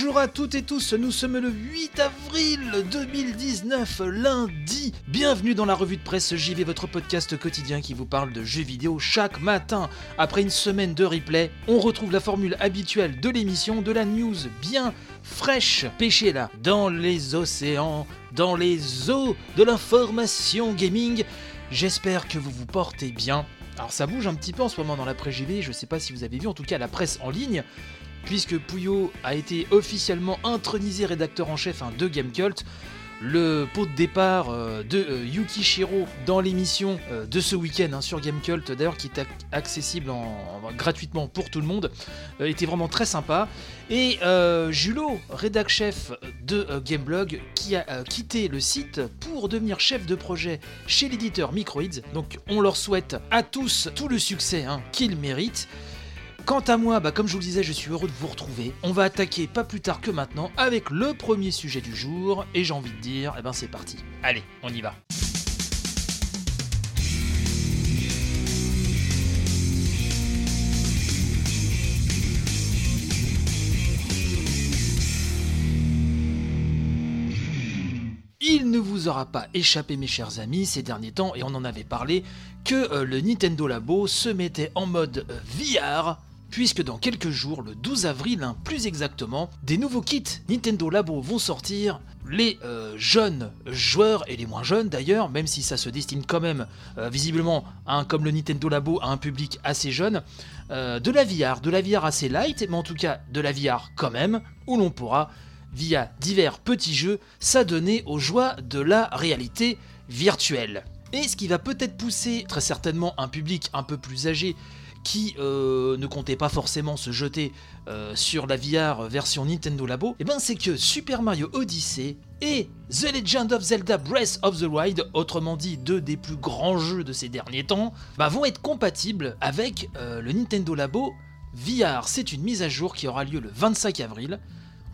Bonjour à toutes et tous, nous sommes le 8 avril 2019, lundi. Bienvenue dans la revue de presse JV, votre podcast quotidien qui vous parle de jeux vidéo chaque matin. Après une semaine de replay, on retrouve la formule habituelle de l'émission, de la news bien fraîche, pêchée là, dans les océans, dans les eaux de l'information gaming. J'espère que vous vous portez bien. Alors ça bouge un petit peu en ce moment dans la presse JV, je sais pas si vous avez vu, en tout cas la presse en ligne puisque Puyo a été officiellement intronisé rédacteur en chef hein, de Gamecult. Le pot de départ euh, de euh, Yuki Shiro dans l'émission euh, de ce week-end hein, sur Gamecult, d'ailleurs qui est ac- accessible en- en- gratuitement pour tout le monde, était vraiment très sympa. Et Julot, rédac chef de Gameblog, qui a quitté le site pour devenir chef de projet chez l'éditeur Microids. Donc on leur souhaite à tous tout le succès hein, qu'ils méritent. Quant à moi, bah, comme je vous le disais, je suis heureux de vous retrouver. On va attaquer pas plus tard que maintenant avec le premier sujet du jour, et j'ai envie de dire, eh ben c'est parti. Allez, on y va. Il ne vous aura pas échappé mes chers amis ces derniers temps, et on en avait parlé, que euh, le Nintendo Labo se mettait en mode euh, VR, puisque dans quelques jours, le 12 avril hein, plus exactement, des nouveaux kits Nintendo Labo vont sortir. Les euh, jeunes joueurs, et les moins jeunes d'ailleurs, même si ça se destine quand même euh, visiblement, comme le Nintendo Labo, à un public assez jeune, euh, de la VR, de la VR assez light, mais en tout cas de la VR quand même, où l'on pourra via divers petits jeux, s'adonner aux joies de la réalité virtuelle. Et ce qui va peut-être pousser très certainement un public un peu plus âgé qui euh, ne comptait pas forcément se jeter euh, sur la VR version Nintendo Labo, et ben c'est que Super Mario Odyssey et The Legend of Zelda Breath of the Wild, autrement dit deux des plus grands jeux de ces derniers temps, bah, vont être compatibles avec euh, le Nintendo Labo VR. C'est une mise à jour qui aura lieu le 25 avril,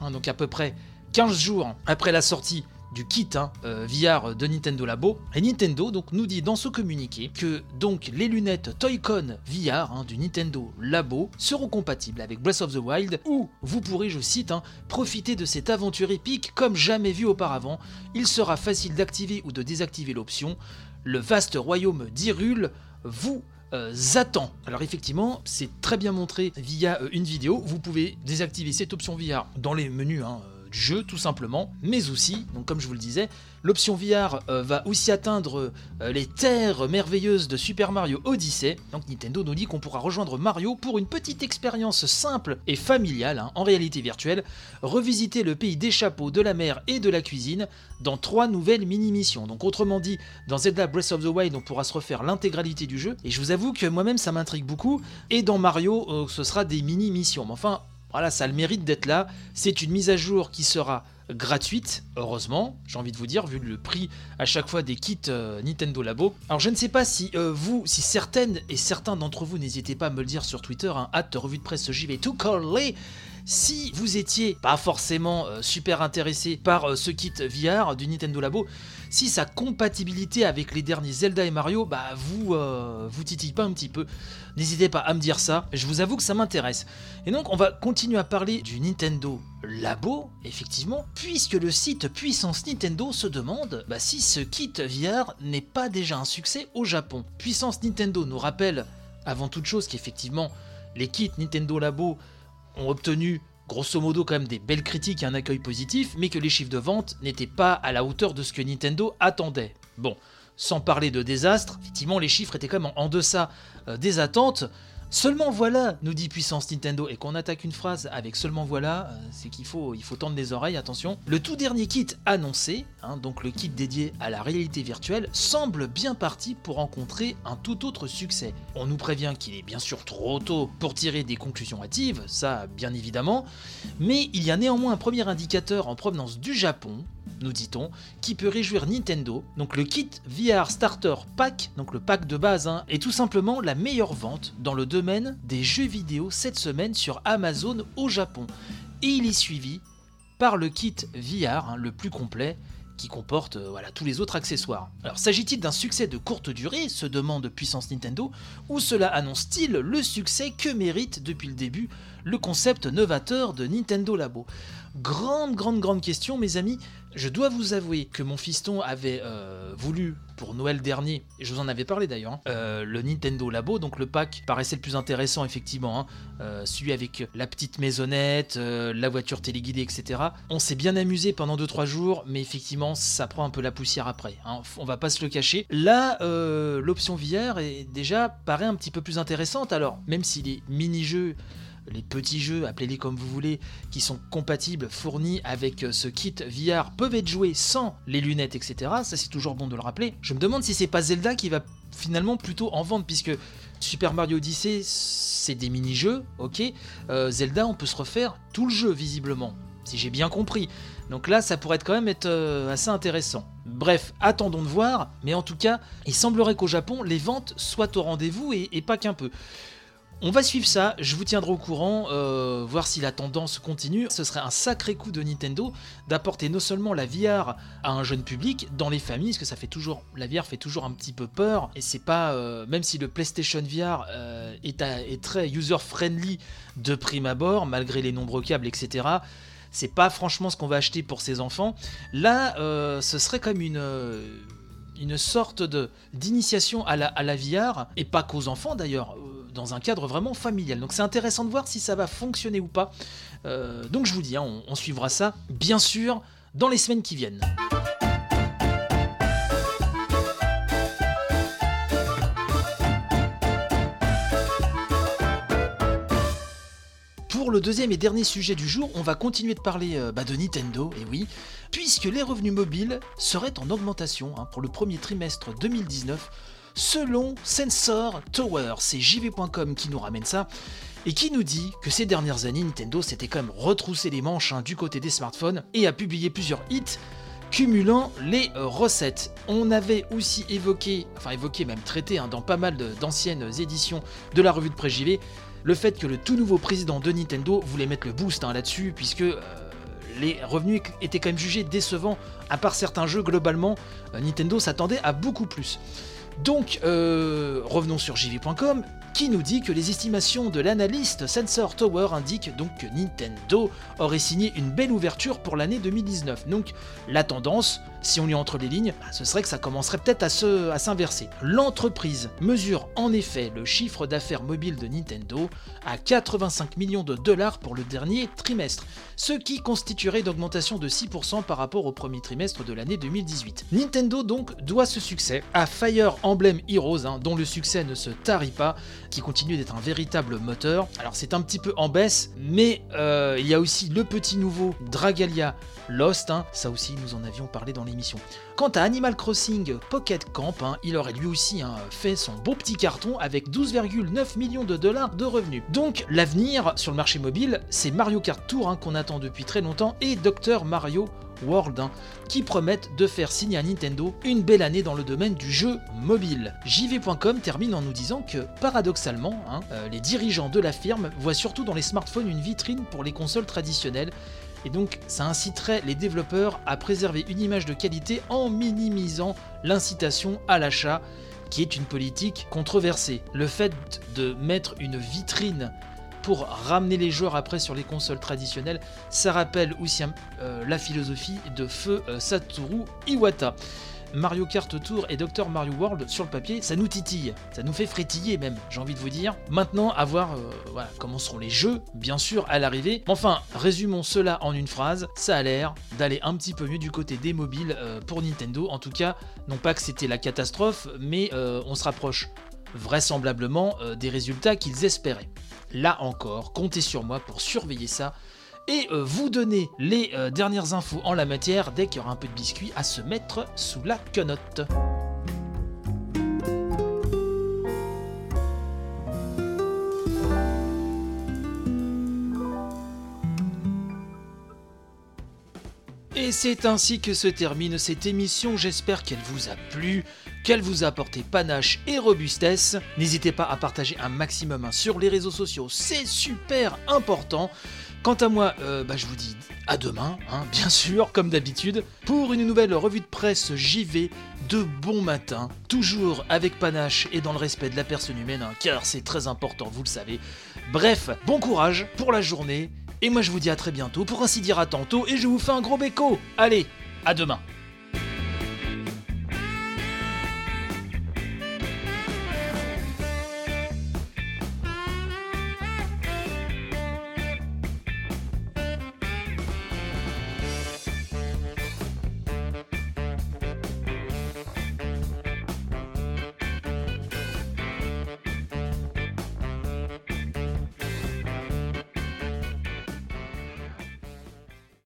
hein, donc à peu près 15 jours après la sortie du kit hein, euh, VR de Nintendo Labo. Et Nintendo donc nous dit dans ce communiqué que donc les lunettes Toy-Con VR hein, du Nintendo Labo seront compatibles avec Breath of the Wild où vous pourrez, je cite, hein, profiter de cette aventure épique comme jamais vu auparavant. Il sera facile d'activer ou de désactiver l'option. Le vaste royaume d'Hyrule vous euh, attend. Alors effectivement, c'est très bien montré via euh, une vidéo. Vous pouvez désactiver cette option VR dans les menus euh, jeu tout simplement, mais aussi, donc comme je vous le disais, l'option VR euh, va aussi atteindre euh, les terres merveilleuses de Super Mario Odyssey. Donc Nintendo nous dit qu'on pourra rejoindre Mario pour une petite expérience simple et familiale hein, en réalité virtuelle, revisiter le pays des chapeaux, de la mer et de la cuisine dans trois nouvelles mini-missions. Donc autrement dit, dans Zelda Breath of the Wild, on pourra se refaire l'intégralité du jeu. Et je vous avoue que moi-même, ça m'intrigue beaucoup. Et dans Mario, euh, ce sera des mini-missions. Mais enfin, voilà, ça a le mérite d'être là. C'est une mise à jour qui sera gratuite, heureusement, j'ai envie de vous dire, vu le prix à chaque fois des kits euh, Nintendo Labo. Alors je ne sais pas si euh, vous, si certaines et certains d'entre vous, n'hésitez pas à me le dire sur Twitter, hein, revue de presse JV tout coller. Si vous étiez pas forcément euh, super intéressé par euh, ce kit VR du Nintendo Labo, si sa compatibilité avec les derniers Zelda et Mario, bah vous euh, vous titille pas un petit peu, n'hésitez pas à me dire ça. Je vous avoue que ça m'intéresse. Et donc on va continuer à parler du Nintendo Labo, effectivement, puisque le site Puissance Nintendo se demande bah, si ce kit VR n'est pas déjà un succès au Japon. Puissance Nintendo nous rappelle avant toute chose qu'effectivement les kits Nintendo Labo ont obtenu grosso modo quand même des belles critiques et un accueil positif, mais que les chiffres de vente n'étaient pas à la hauteur de ce que Nintendo attendait. Bon, sans parler de désastre, effectivement les chiffres étaient quand même en deçà euh, des attentes. Seulement voilà, nous dit puissance Nintendo, et qu'on attaque une phrase avec seulement voilà, euh, c'est qu'il faut, il faut tendre les oreilles, attention. Le tout dernier kit annoncé, hein, donc le kit dédié à la réalité virtuelle, semble bien parti pour rencontrer un tout autre succès. On nous prévient qu'il est bien sûr trop tôt pour tirer des conclusions hâtives, ça bien évidemment, mais il y a néanmoins un premier indicateur en provenance du Japon, nous dit-on, qui peut réjouir Nintendo. Donc le kit VR Starter Pack, donc le pack de base, hein, est tout simplement la meilleure vente dans le domaine des jeux vidéo cette semaine sur Amazon au Japon. Et il est suivi par le kit VR, hein, le plus complet, qui comporte euh, voilà, tous les autres accessoires. Alors s'agit-il d'un succès de courte durée, se demande Puissance Nintendo, ou cela annonce-t-il le succès que mérite depuis le début le concept novateur de Nintendo Labo Grande, grande, grande question, mes amis. Je dois vous avouer que mon fiston avait euh, voulu pour Noël dernier, et je vous en avais parlé d'ailleurs, hein, euh, le Nintendo Labo, donc le pack paraissait le plus intéressant effectivement, hein, euh, celui avec la petite maisonnette, la voiture téléguidée, etc. On s'est bien amusé pendant 2-3 jours, mais effectivement ça prend un peu la poussière après, hein, on va pas se le cacher. Là, l'option VR est déjà paraît un petit peu plus intéressante, alors même si les mini-jeux les petits jeux, appelez-les comme vous voulez, qui sont compatibles, fournis avec euh, ce kit VR, peuvent être joués sans les lunettes, etc. Ça, c'est toujours bon de le rappeler. Je me demande si c'est pas Zelda qui va finalement plutôt en vendre, puisque Super Mario Odyssey, c'est des mini-jeux, ok. Euh, Zelda, on peut se refaire tout le jeu, visiblement, si j'ai bien compris. Donc là, ça pourrait quand même être euh, assez intéressant. Bref, attendons de voir, mais en tout cas, il semblerait qu'au Japon, les ventes soient au rendez-vous et pas qu'un peu. On va suivre ça, je vous tiendrai au courant, euh, voir si la tendance continue. Ce serait un sacré coup de Nintendo d'apporter non seulement la VR à un jeune public dans les familles, parce que ça fait toujours, la VR fait toujours un petit peu peur, et c'est pas, euh, même si le PlayStation VR euh, est, très user-friendly de prime abord, malgré les nombreux câbles, etc. C'est pas franchement ce qu'on va acheter pour ses enfants. Là, ce serait comme une une sorte d'initiation à la, à la VR, et pas qu'aux enfants d'ailleurs, dans un cadre vraiment familial. Donc c'est intéressant de voir si ça va fonctionner ou pas. Euh, donc je vous dis, hein, on suivra ça, bien sûr, dans les semaines qui viennent. Pour le deuxième et dernier sujet du jour, on va continuer de parler euh, bah, de Nintendo, et oui, puisque les revenus mobiles seraient en augmentation hein, pour le premier trimestre 2019, selon Sensor Tower. C'est JV.com qui nous ramène ça et qui nous dit que ces dernières années, Nintendo s'était quand même retroussé les manches hein, du côté des smartphones et a publié plusieurs hits cumulant les recettes. On avait aussi évoqué, enfin évoqué, même traité hein, dans pas mal d'anciennes éditions de la revue de presse JV, le fait que le tout nouveau président de Nintendo voulait mettre le boost hein, là-dessus, puisque euh, les revenus étaient quand même jugés décevants, à part certains jeux, globalement, euh, Nintendo s'attendait à beaucoup plus. Donc, euh, revenons sur JV.com, qui nous dit que les estimations de l'analyste Sensor Tower indiquent donc que Nintendo aurait signé une belle ouverture pour l'année 2019. Donc, la tendance, si on lit entre les lignes, bah, ce serait que ça commencerait peut-être à s'inverser. L'entreprise mesure en effet le chiffre d'affaires mobile de Nintendo à 85 millions de dollars pour le dernier trimestre, ce qui constituerait une augmentation de 6% par rapport au premier trimestre de l'année 2018. Nintendo donc doit ce succès à Fire Emblem Heroes, hein, dont le succès ne se tarit pas, qui continue d'être un véritable moteur. Alors c'est un petit peu en baisse, mais euh, il y a aussi le petit nouveau Dragalia Lost, hein. ça aussi nous en avions parlé dans l'émission. Quant à Animal Crossing Pocket Camp, hein, il aurait lui aussi fait son beau petit carton avec 12,9 millions de dollars de revenus. Donc l'avenir sur le marché mobile, c'est Mario Kart Tour qu'on attend depuis très longtemps et Dr Mario World, hein, qui promettent de faire signer à Nintendo une belle année dans le domaine du jeu mobile. JV.com termine en nous disant que, paradoxalement, hein, euh, les dirigeants de la firme voient surtout dans les smartphones une vitrine pour les consoles traditionnelles, et donc ça inciterait les développeurs à préserver une image de qualité en minimisant l'incitation à l'achat, qui est une politique controversée. Le fait de mettre une vitrine pour ramener les joueurs après sur les consoles traditionnelles. Ça rappelle aussi euh, la philosophie de feu euh, Satoru Iwata. Mario Kart Tour et Dr Mario World sur le papier, ça nous titille, ça nous fait frétiller même, j'ai envie de vous dire. Maintenant, à voir euh, comment seront les jeux, bien sûr, à l'arrivée. Enfin, résumons cela en une phrase, ça a l'air d'aller un petit peu mieux du côté des mobiles pour Nintendo. En tout cas, non pas que c'était la catastrophe, mais on se rapproche vraisemblablement euh, des résultats qu'ils espéraient. Là encore, comptez sur moi pour surveiller ça et euh, vous donner les euh, dernières infos en la matière dès qu'il y aura un peu de biscuit à se mettre sous la quenotte. Et c'est ainsi que se termine cette émission, j'espère qu'elle vous a plu, qu'elle vous a apporté panache et robustesse. N'hésitez pas à partager un maximum hein, sur les réseaux sociaux, c'est super important. Quant à moi, euh, bah, je vous dis à demain, hein, bien sûr, comme d'habitude, pour une nouvelle revue de presse JV de bon matin, toujours avec panache et dans le respect de la personne humaine, hein, car c'est très important, vous le savez. Bref, bon courage pour la journée, et moi je vous dis à très bientôt, pour ainsi dire à tantôt, et je vous fais un gros béco. Allez, à demain